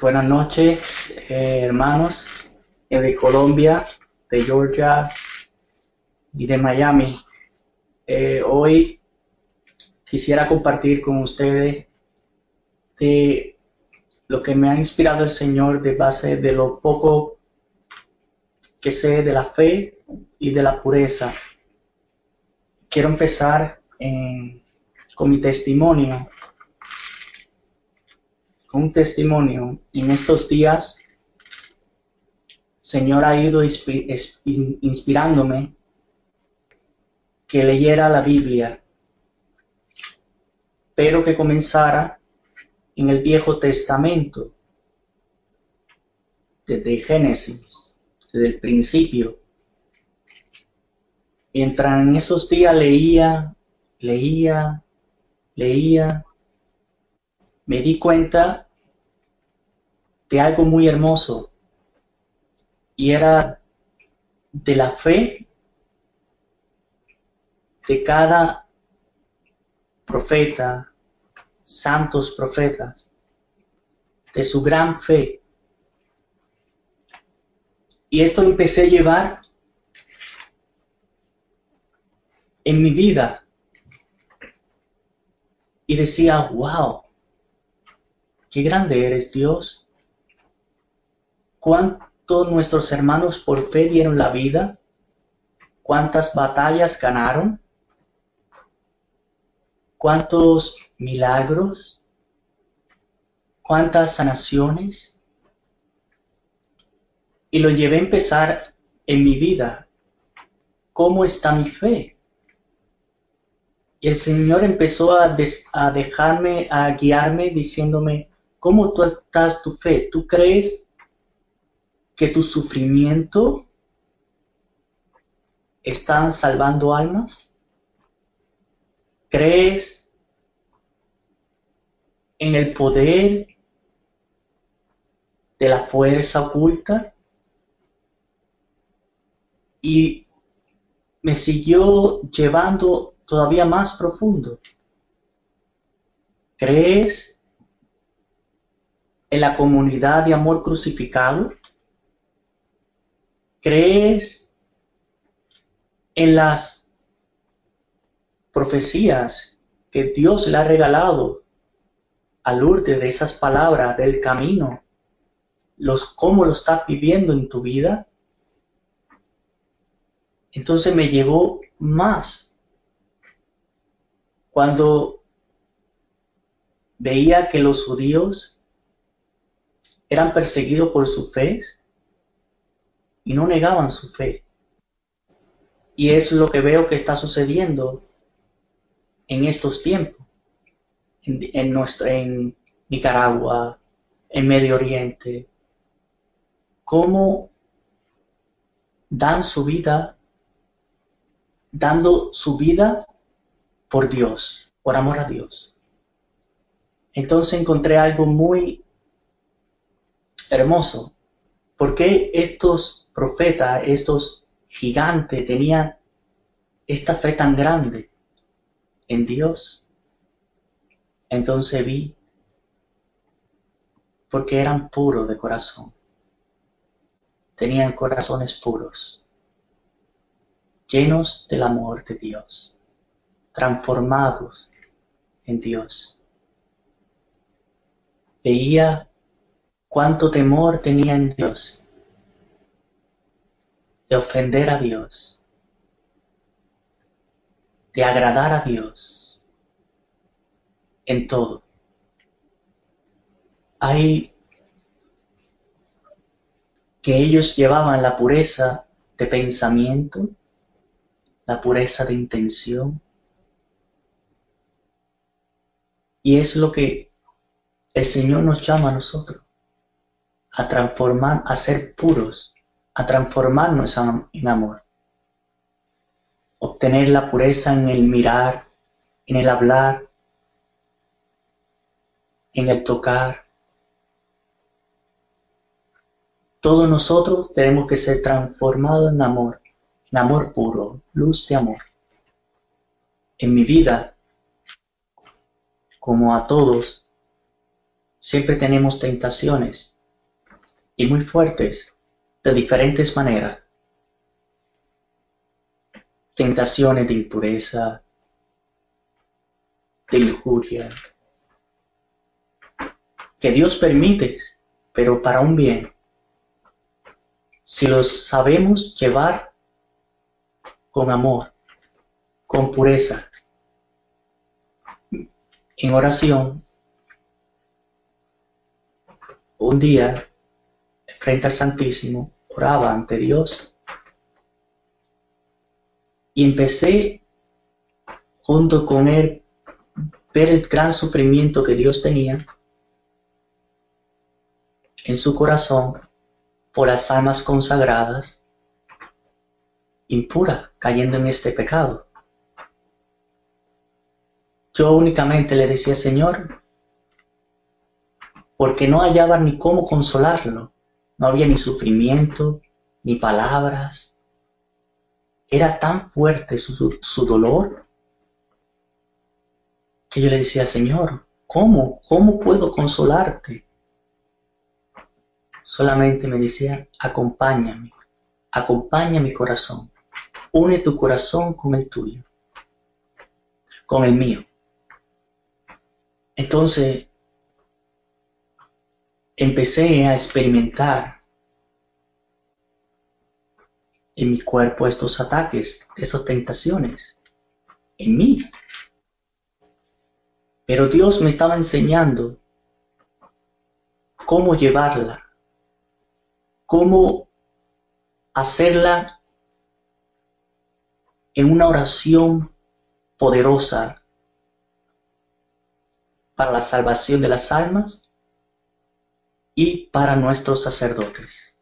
Buenas noches, eh, hermanos eh, de Colombia, de Georgia y de Miami. Eh, hoy quisiera compartir con ustedes de lo que me ha inspirado el Señor de base de lo poco que sé de la fe y de la pureza. Quiero empezar con mi testimonio un testimonio. En estos días, Señor ha ido inspirándome que leyera la Biblia, pero que comenzara en el Viejo Testamento, desde Génesis, desde el principio. Mientras en esos días leía, leía, leía, me di cuenta de algo muy hermoso y era de la fe de cada profeta, santos profetas, de su gran fe. Y esto empecé a llevar en mi vida. Y decía, wow, qué grande eres Dios. Cuántos nuestros hermanos por fe dieron la vida, cuántas batallas ganaron, cuántos milagros, cuántas sanaciones. Y lo llevé a empezar en mi vida. ¿Cómo está mi fe? Y el Señor empezó a, a dejarme, a guiarme diciéndome, ¿Cómo tú estás tu fe? ¿Tú crees que tu sufrimiento están salvando almas? ¿Crees en el poder de la fuerza oculta? Y me siguió llevando todavía más profundo. ¿Crees en la comunidad de amor crucificado? ¿Crees en las profecías que Dios le ha regalado al urte de esas palabras del camino? Los, ¿Cómo lo estás viviendo en tu vida? Entonces me llegó más cuando veía que los judíos eran perseguidos por su fe y no negaban su fe. Y es lo que veo que está sucediendo en estos tiempos, en, en Nicaragua, en Medio Oriente. Cómo dan su vida, dando su vida por Dios, por amor a Dios. Entonces encontré algo muy hermoso. ¿Por qué estos profetas, estos gigantes tenían esta fe tan grande en Dios? Entonces vi porque eran puros de corazón. Tenían corazones puros, llenos del amor de Dios, transformados en Dios. Veía cuánto temor tenía en Dios, de ofender a Dios, de agradar a Dios en todo. Hay que ellos llevaban la pureza de pensamiento, la pureza de intención, y es lo que el Señor nos llama a nosotros a transformar, a ser puros, a transformarnos en amor. Obtener la pureza en el mirar, en el hablar, en el tocar. Todos nosotros tenemos que ser transformados en amor, en amor puro, luz de amor. En mi vida, como a todos, siempre tenemos tentaciones y muy fuertes de diferentes maneras. Tentaciones de impureza, de injuria, que Dios permite, pero para un bien. Si los sabemos llevar con amor, con pureza, en oración, un día, frente al Santísimo, oraba ante Dios y empecé junto con él ver el gran sufrimiento que Dios tenía en su corazón por las almas consagradas impuras cayendo en este pecado. Yo únicamente le decía, Señor, porque no hallaba ni cómo consolarlo. No había ni sufrimiento, ni palabras. Era tan fuerte su, su dolor que yo le decía, Señor, ¿cómo? ¿Cómo puedo consolarte? Solamente me decía, acompáñame, acompaña mi corazón, une tu corazón con el tuyo, con el mío. Entonces, empecé a experimentar en mi cuerpo estos ataques, estas tentaciones, en mí. Pero Dios me estaba enseñando cómo llevarla, cómo hacerla en una oración poderosa para la salvación de las almas y para nuestros sacerdotes.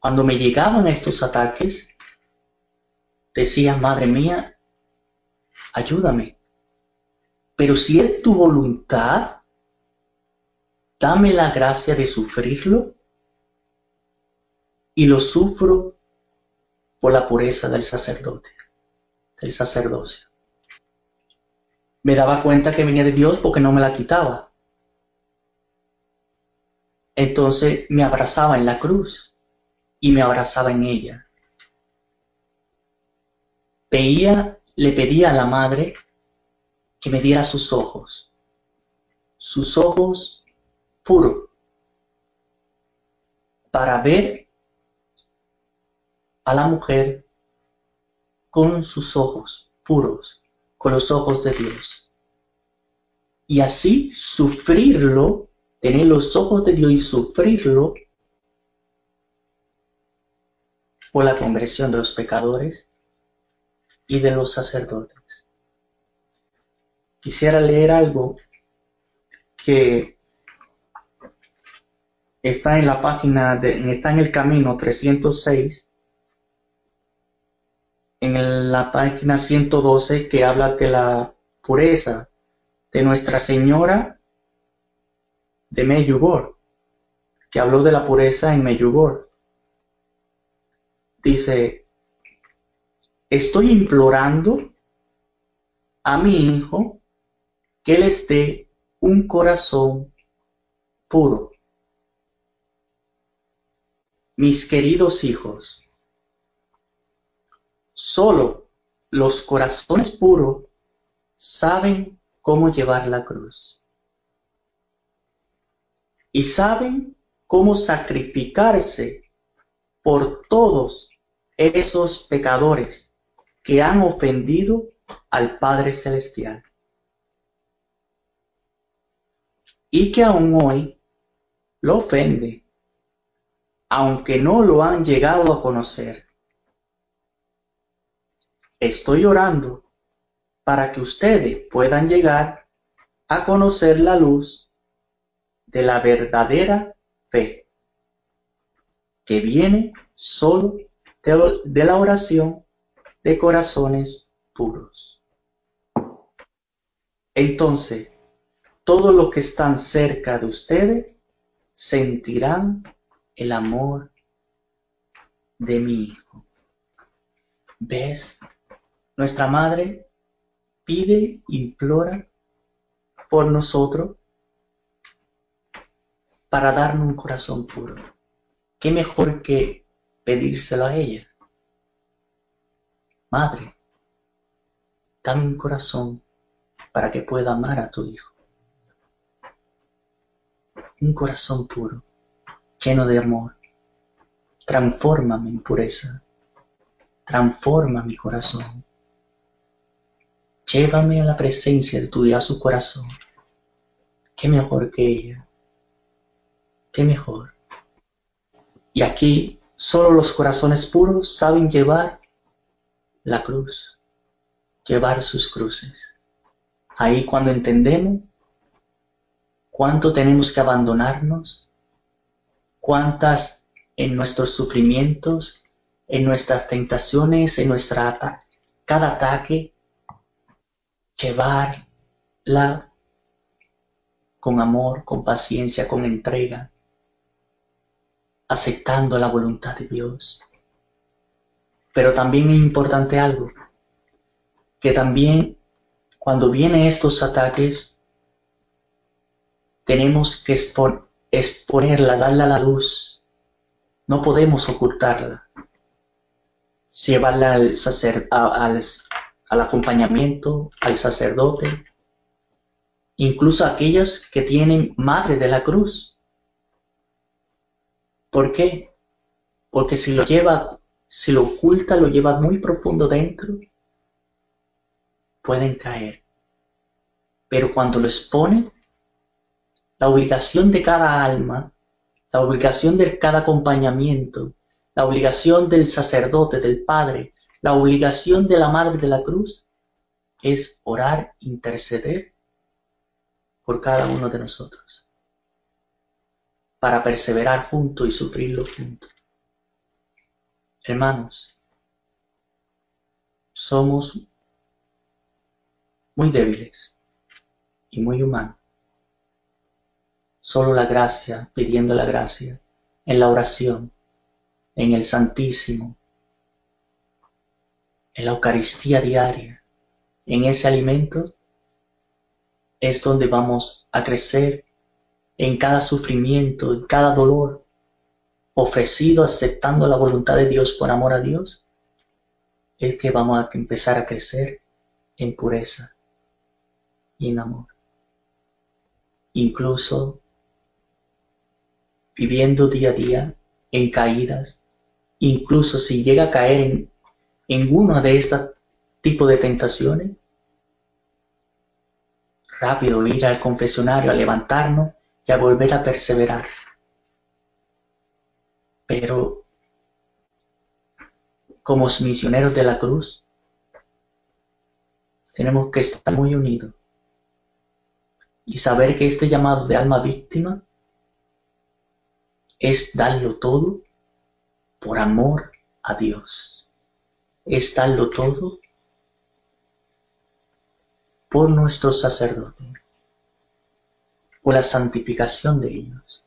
Cuando me llegaban estos ataques, decía, Madre mía, ayúdame. Pero si es tu voluntad, dame la gracia de sufrirlo y lo sufro por la pureza del sacerdote, del sacerdocio. Me daba cuenta que venía de Dios porque no me la quitaba. Entonces me abrazaba en la cruz y me abrazaba en ella. Veía, le pedía a la madre que me diera sus ojos, sus ojos puros, para ver a la mujer con sus ojos puros, con los ojos de Dios. Y así sufrirlo tener los ojos de Dios y sufrirlo por la conversión de los pecadores y de los sacerdotes. Quisiera leer algo que está en la página, de, está en el camino 306, en la página 112 que habla de la pureza de Nuestra Señora de Meyugor, que habló de la pureza en Meyugor. Dice, estoy implorando a mi hijo que les dé un corazón puro. Mis queridos hijos, solo los corazones puros saben cómo llevar la cruz y saben cómo sacrificarse por todos esos pecadores que han ofendido al Padre Celestial. Y que aún hoy lo ofende, aunque no lo han llegado a conocer. Estoy orando para que ustedes puedan llegar a conocer la luz de la verdadera fe, que viene solo de la oración de corazones puros. Entonces, todos los que están cerca de ustedes sentirán el amor de mi Hijo. ¿Ves? Nuestra Madre pide, implora por nosotros para darnos un corazón puro. ¿Qué mejor que pedírselo a ella? Madre, dame un corazón para que pueda amar a tu hijo. Un corazón puro, lleno de amor. Transfórmame en pureza. Transforma mi corazón. Llévame a la presencia de tu y su corazón. ¿Qué mejor que ella? ¿Qué mejor? Y aquí solo los corazones puros saben llevar la cruz, llevar sus cruces. Ahí cuando entendemos cuánto tenemos que abandonarnos, cuántas en nuestros sufrimientos, en nuestras tentaciones, en nuestra cada ataque, llevarla con amor, con paciencia, con entrega, aceptando la voluntad de Dios. Pero también es importante algo, que también cuando vienen estos ataques, tenemos que exponerla, darla a la luz. No podemos ocultarla. Llevarla al, al, al acompañamiento, al sacerdote, incluso aquellos que tienen madre de la cruz. ¿Por qué? Porque si lo lleva, si lo oculta, lo lleva muy profundo dentro, pueden caer. Pero cuando lo expone, la obligación de cada alma, la obligación de cada acompañamiento, la obligación del sacerdote, del padre, la obligación de la madre de la cruz es orar, interceder por cada uno de nosotros, para perseverar juntos y sufrirlo juntos. Hermanos, somos muy débiles y muy humanos. Solo la gracia, pidiendo la gracia, en la oración, en el Santísimo, en la Eucaristía diaria, en ese alimento, es donde vamos a crecer en cada sufrimiento, en cada dolor, ofrecido aceptando la voluntad de Dios por amor a Dios, es que vamos a empezar a crecer en pureza y en amor. Incluso viviendo día a día en caídas, incluso si llega a caer en en de estos tipos de tentaciones, rápido ir al confesionario, a levantarnos y a volver a perseverar. Pero como misioneros de la cruz, tenemos que estar muy unidos y saber que este llamado de alma víctima es darlo todo por amor a Dios es darlo todo por nuestro sacerdote, por la santificación de ellos.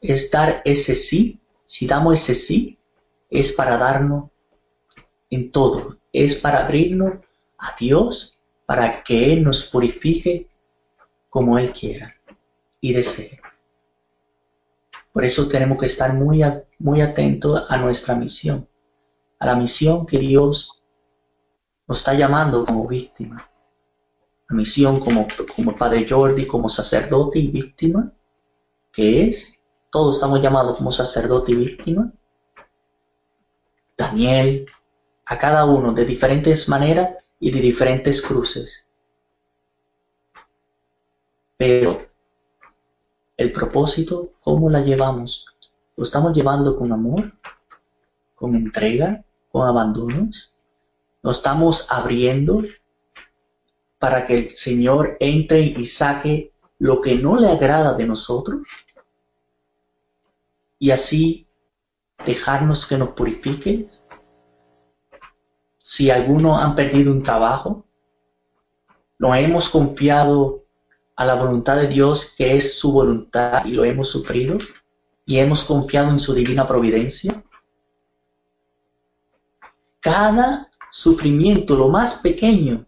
Es dar ese sí, si damos ese sí, es para darnos en todo, es para abrirnos a Dios, para que Él nos purifique como Él quiera y desee. Por eso tenemos que estar muy, muy atentos a nuestra misión a la misión que Dios nos está llamando como víctima. Misión como, como Padre Jordi, como sacerdote y víctima, que es, todos estamos llamados como sacerdote y víctima. Daniel, a cada uno de diferentes maneras y de diferentes cruces. Pero el propósito, ¿cómo la llevamos? ¿Lo estamos llevando con amor? ¿Con entrega? con abandonos? ¿Nos estamos abriendo para que el Señor entre y saque lo que no le agrada de nosotros? Y así dejarnos que nos purifique. Si algunos han perdido un trabajo, lo hemos confiado a la voluntad de Dios, que es su voluntad, y lo hemos sufrido, y hemos confiado en su divina providencia cada sufrimiento, lo más pequeño,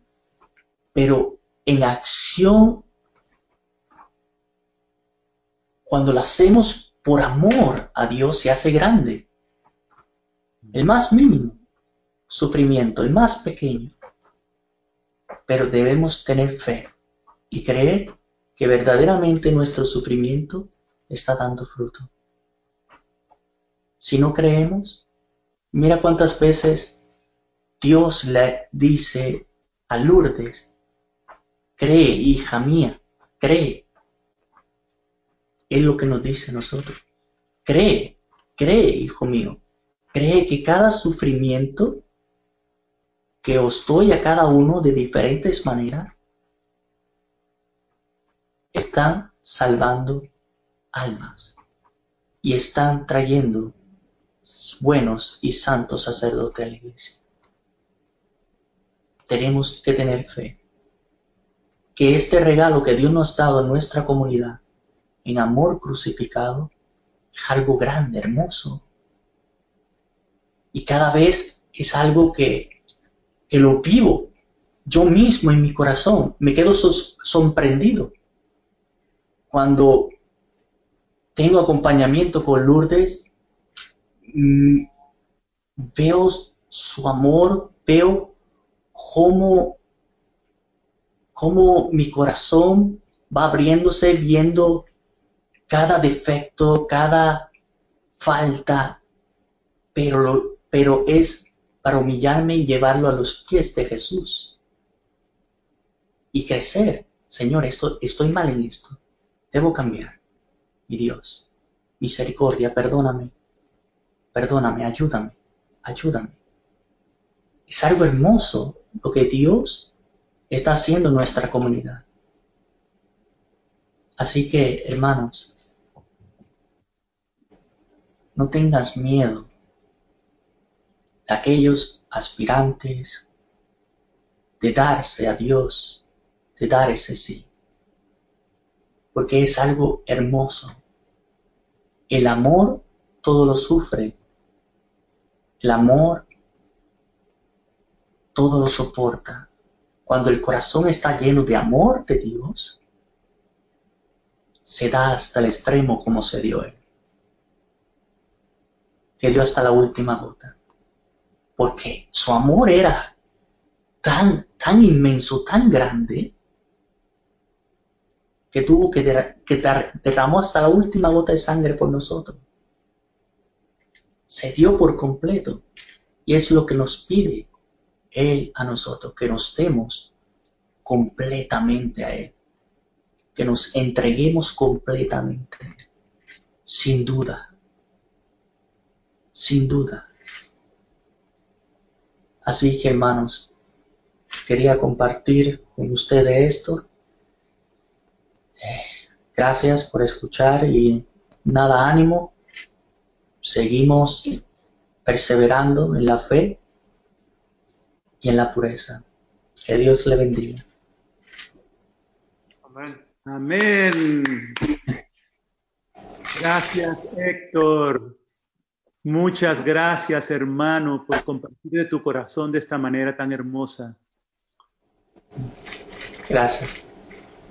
pero en acción, cuando lo hacemos por amor a Dios, se hace grande. El más mínimo sufrimiento, el más pequeño. Pero debemos tener fe y creer que verdaderamente nuestro sufrimiento está dando fruto. Si no creemos, mira cuántas veces Dios le dice a Lourdes, cree, hija mía, cree. Es lo que nos dice a nosotros. Cree, cree, hijo mío. Cree que cada sufrimiento que os doy a cada uno de diferentes maneras están salvando almas y están trayendo buenos y santos sacerdotes a la iglesia. Tenemos que tener fe que este regalo que Dios nos ha dado a nuestra comunidad en amor crucificado es algo grande, hermoso. Y cada vez es algo que, que lo vivo yo mismo en mi corazón. Me quedo sorprendido cuando tengo acompañamiento con Lourdes, mm, veo su amor, veo cómo, cómo mi corazón va abriéndose viendo cada defecto, cada falta, pero, pero es para humillarme y llevarlo a los pies de Jesús y crecer. Señor, esto, estoy mal en esto Debo cambiar. Mi Dios, misericordia, perdóname, perdóname, ayúdame, ayúdame. Es algo hermoso lo que Dios está haciendo en nuestra comunidad. Así que, hermanos, no tengas miedo de aquellos aspirantes de darse a Dios, de dar ese sí porque es algo hermoso. El amor todo lo sufre. El amor todo lo soporta. Cuando el corazón está lleno de amor de Dios, se da hasta el extremo como se dio él. Que dio hasta la última gota. Porque su amor era tan, tan inmenso, tan grande, que tuvo que, que derramó hasta la última gota de sangre por nosotros. Se dio por completo. Y es lo que nos pide Él a nosotros, que nos demos completamente a Él. Que nos entreguemos completamente. Sin duda. Sin duda. Así que hermanos, quería compartir con ustedes esto Gracias por escuchar y nada ánimo. Seguimos perseverando en la fe y en la pureza. Que Dios le bendiga. Amén. Amén. Gracias, Héctor. Muchas gracias, hermano, por compartir de tu corazón de esta manera tan hermosa. Gracias.